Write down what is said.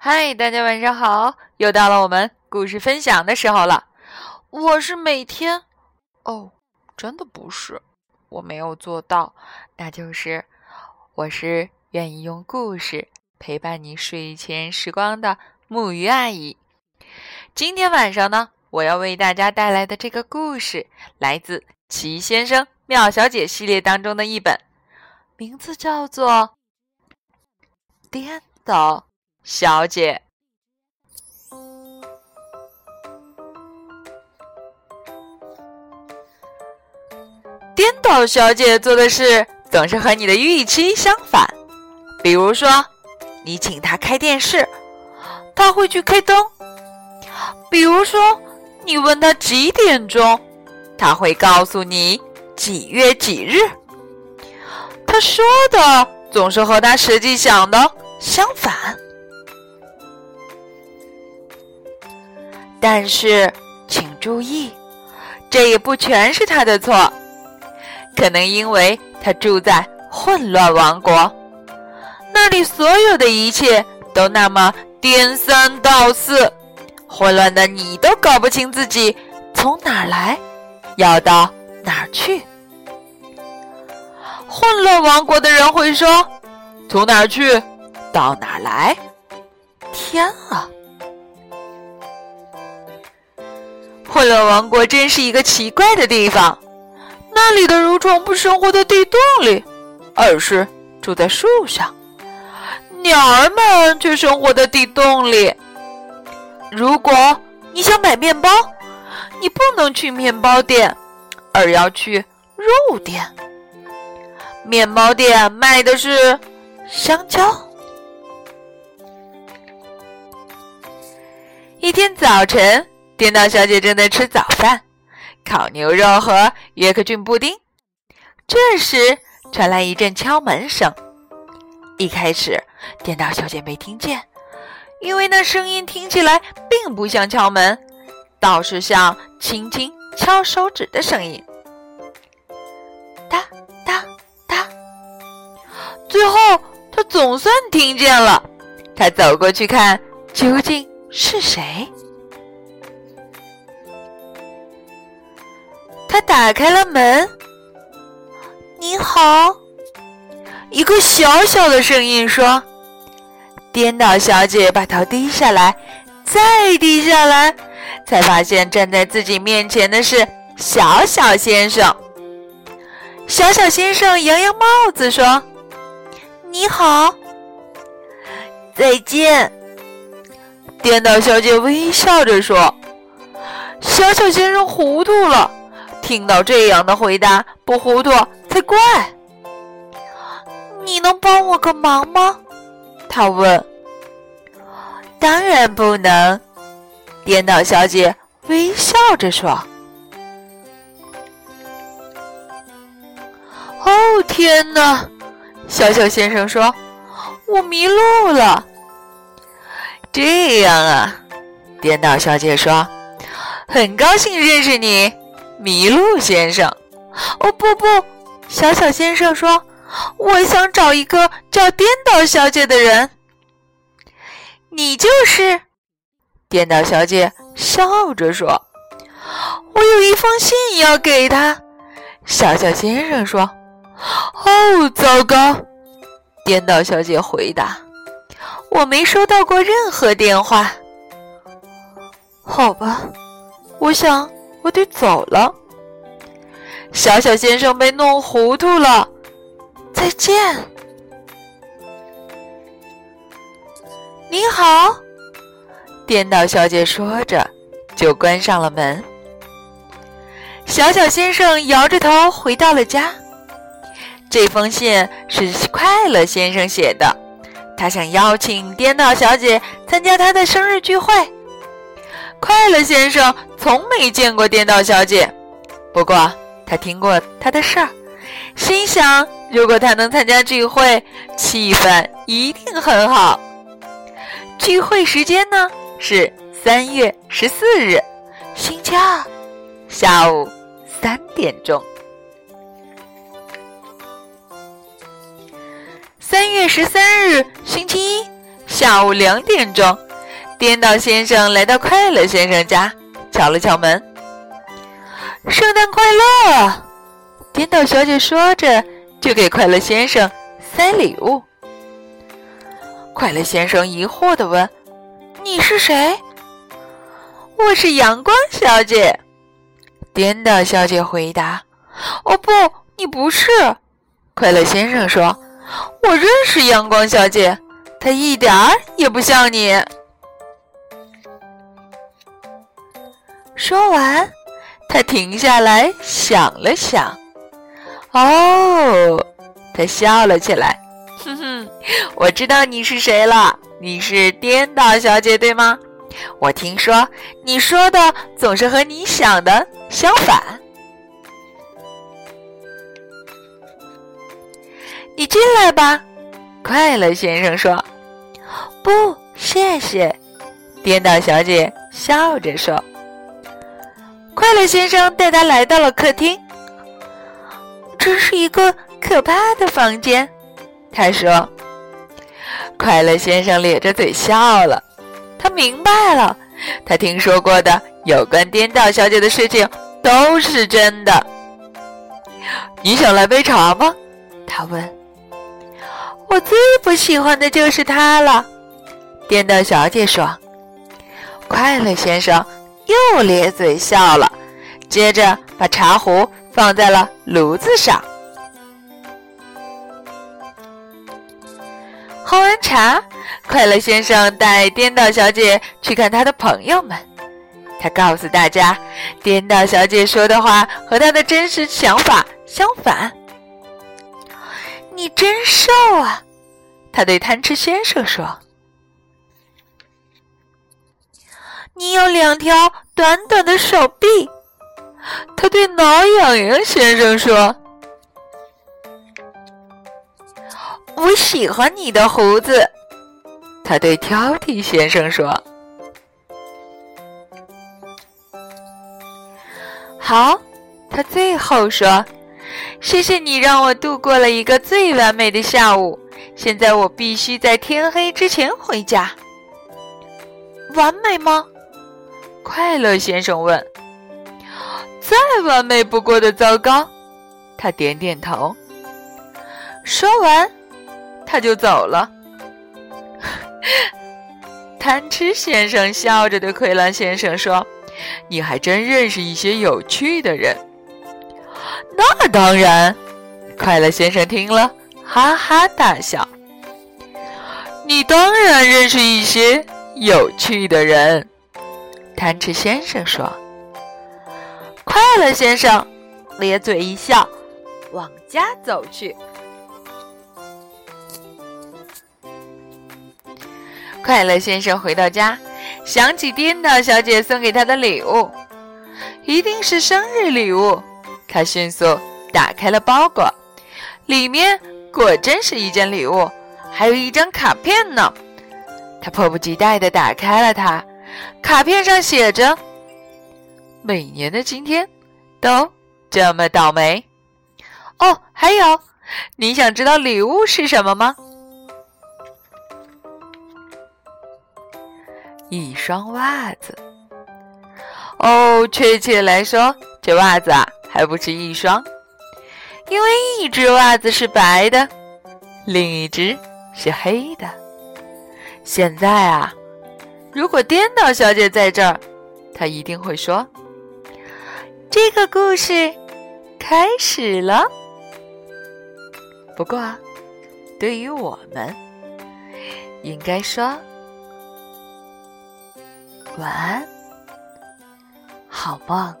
嗨，大家晚上好！又到了我们故事分享的时候了。我是每天……哦，真的不是，我没有做到。那就是我是愿意用故事陪伴你睡前时光的木鱼阿姨。今天晚上呢，我要为大家带来的这个故事来自《奇先生妙小姐》系列当中的一本，名字叫做《颠倒》。小姐，颠倒小姐做的事总是和你的预期相反。比如说，你请她开电视，她会去开灯；比如说，你问她几点钟，她会告诉你几月几日。她说的总是和她实际想的相反。但是，请注意，这也不全是他的错。可能因为他住在混乱王国，那里所有的一切都那么颠三倒四，混乱的你都搞不清自己从哪儿来，要到哪儿去。混乱王国的人会说：“从哪儿去，到哪儿来？”天啊！混乱王国真是一个奇怪的地方，那里的蠕虫不生活在地洞里，而是住在树上；鸟儿们却生活在地洞里。如果你想买面包，你不能去面包店，而要去肉店。面包店卖的是香蕉。一天早晨。颠倒小姐正在吃早饭，烤牛肉和约克郡布丁。这时传来一阵敲门声。一开始，颠倒小姐没听见，因为那声音听起来并不像敲门，倒是像轻轻敲手指的声音。哒哒哒。最后，她总算听见了。她走过去看，究竟是谁？打开了门。你好，一个小小的声音说：“颠倒小姐，把头低下来，再低下来，才发现站在自己面前的是小小先生。”小小先生扬扬帽子说：“你好，再见。”颠倒小姐微笑着说：“小小先生糊涂了。”听到这样的回答，不糊涂才怪。你能帮我个忙吗？他问。当然不能，颠倒小姐微笑着说。哦天哪！小小先生说：“我迷路了。”这样啊，颠倒小姐说：“很高兴认识你。”麋鹿先生，哦不不，小小先生说：“我想找一个叫颠倒小姐的人。”你就是，颠倒小姐笑着说：“我有一封信要给他。”小小先生说：“哦，糟糕！”颠倒小姐回答：“我没收到过任何电话。”好吧，我想。我得走了，小小先生被弄糊涂了。再见。你好，颠倒小姐说着，就关上了门。小小先生摇着头回到了家。这封信是快乐先生写的，他想邀请颠倒小姐参加他的生日聚会。快乐先生从没见过颠倒小姐，不过他听过她的事儿，心想如果他能参加聚会，气氛一定很好。聚会时间呢是三月十四日，星期二下午三点钟。三月十三日，星期一下午两点钟，颠倒先生来到快乐先生家，敲了敲门。圣诞快乐！颠倒小姐说着，就给快乐先生塞礼物。快乐先生疑惑地问：“你是谁？”“我是阳光小姐。”颠倒小姐回答。“哦不，你不是。”快乐先生说：“我认识阳光小姐，她一点儿也不像你。”说完，他停下来想了想。哦，他笑了起来。哼哼，我知道你是谁了，你是颠倒小姐，对吗？我听说你说的总是和你想的相反。你进来吧，快乐先生说。不，谢谢。颠倒小姐笑着说。快乐先生带他来到了客厅。这是一个可怕的房间，他说。快乐先生咧着嘴笑了，他明白了，他听说过的有关颠倒小姐的事情都是真的。你想来杯茶吗？他问。我最不喜欢的就是它了，颠倒小姐说。快乐先生又咧嘴笑了，接着把茶壶。放在了炉子上。喝完茶，快乐先生带颠倒小姐去看他的朋友们。他告诉大家，颠倒小姐说的话和他的真实想法相反。你真瘦啊！他对贪吃先生说：“你有两条短短的手臂。”他对挠痒痒先生说：“我喜欢你的胡子。”他对挑剔先生说：“好。”他最后说：“谢谢你让我度过了一个最完美的下午。现在我必须在天黑之前回家。”完美吗？快乐先生问。再完美不过的糟糕，他点点头。说完，他就走了。贪吃先生笑着对奎兰先生说：“你还真认识一些有趣的人。”那当然，快乐先生听了哈哈大笑。你当然认识一些有趣的人，贪吃先生说。快乐先生咧嘴一笑，往家走去。快乐先生回到家，想起颠倒小姐送给他的礼物，一定是生日礼物。他迅速打开了包裹，里面果真是一件礼物，还有一张卡片呢。他迫不及待地打开了它，卡片上写着。每年的今天，都这么倒霉。哦，还有，你想知道礼物是什么吗？一双袜子。哦，确切来说，这袜子啊，还不是一双，因为一只袜子是白的，另一只是黑的。现在啊，如果颠倒小姐在这儿，她一定会说。这个故事开始了。不过，对于我们，应该说晚安，好棒。